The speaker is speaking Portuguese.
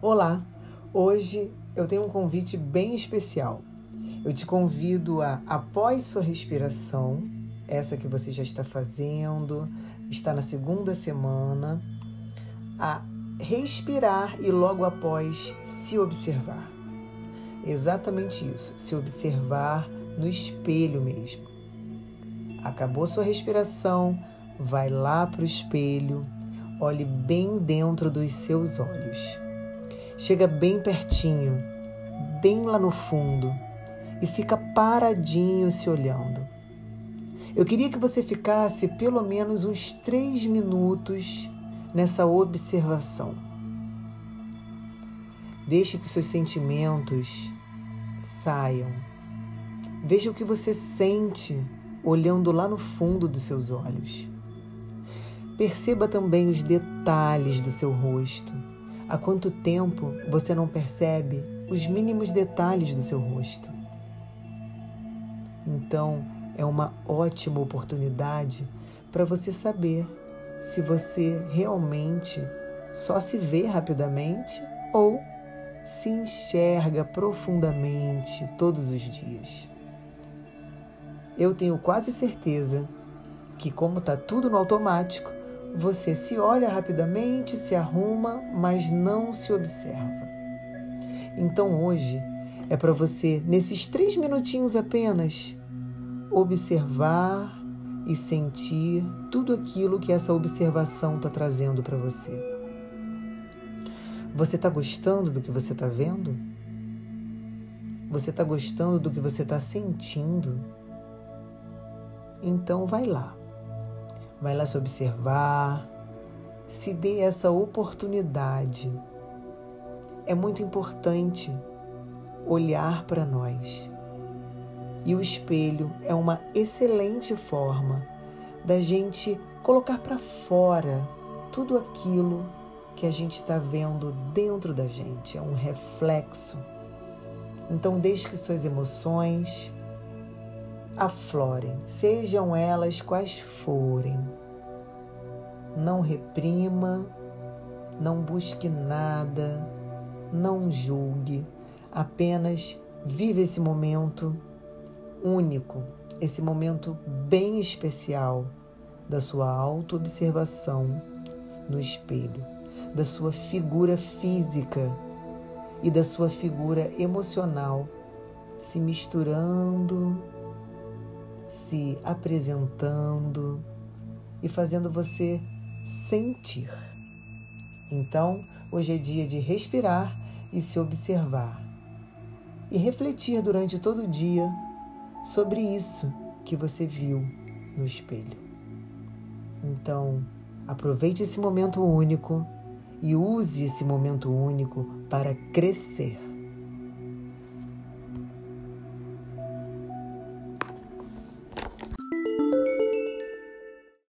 Olá! Hoje eu tenho um convite bem especial. Eu te convido a, após sua respiração, essa que você já está fazendo, está na segunda semana, a respirar e logo após se observar. Exatamente isso, se observar no espelho mesmo. Acabou sua respiração, vai lá para o espelho, olhe bem dentro dos seus olhos. Chega bem pertinho, bem lá no fundo e fica paradinho se olhando. Eu queria que você ficasse pelo menos uns três minutos nessa observação. Deixe que seus sentimentos saiam. Veja o que você sente olhando lá no fundo dos seus olhos. Perceba também os detalhes do seu rosto Há quanto tempo você não percebe os mínimos detalhes do seu rosto? Então, é uma ótima oportunidade para você saber se você realmente só se vê rapidamente ou se enxerga profundamente todos os dias. Eu tenho quase certeza que, como está tudo no automático, você se olha rapidamente, se arruma, mas não se observa. Então hoje é para você, nesses três minutinhos apenas, observar e sentir tudo aquilo que essa observação está trazendo para você. Você está gostando do que você está vendo? Você está gostando do que você está sentindo? Então vai lá. Vai lá se observar, se dê essa oportunidade. É muito importante olhar para nós. E o espelho é uma excelente forma da gente colocar para fora tudo aquilo que a gente está vendo dentro da gente. É um reflexo. Então, deixe que suas emoções, aflorem, sejam elas quais forem. Não reprima, não busque nada, não julgue, apenas vive esse momento único, esse momento bem especial da sua autoobservação no espelho, da sua figura física e da sua figura emocional se misturando se apresentando e fazendo você sentir. Então, hoje é dia de respirar e se observar e refletir durante todo o dia sobre isso que você viu no espelho. Então, aproveite esse momento único e use esse momento único para crescer.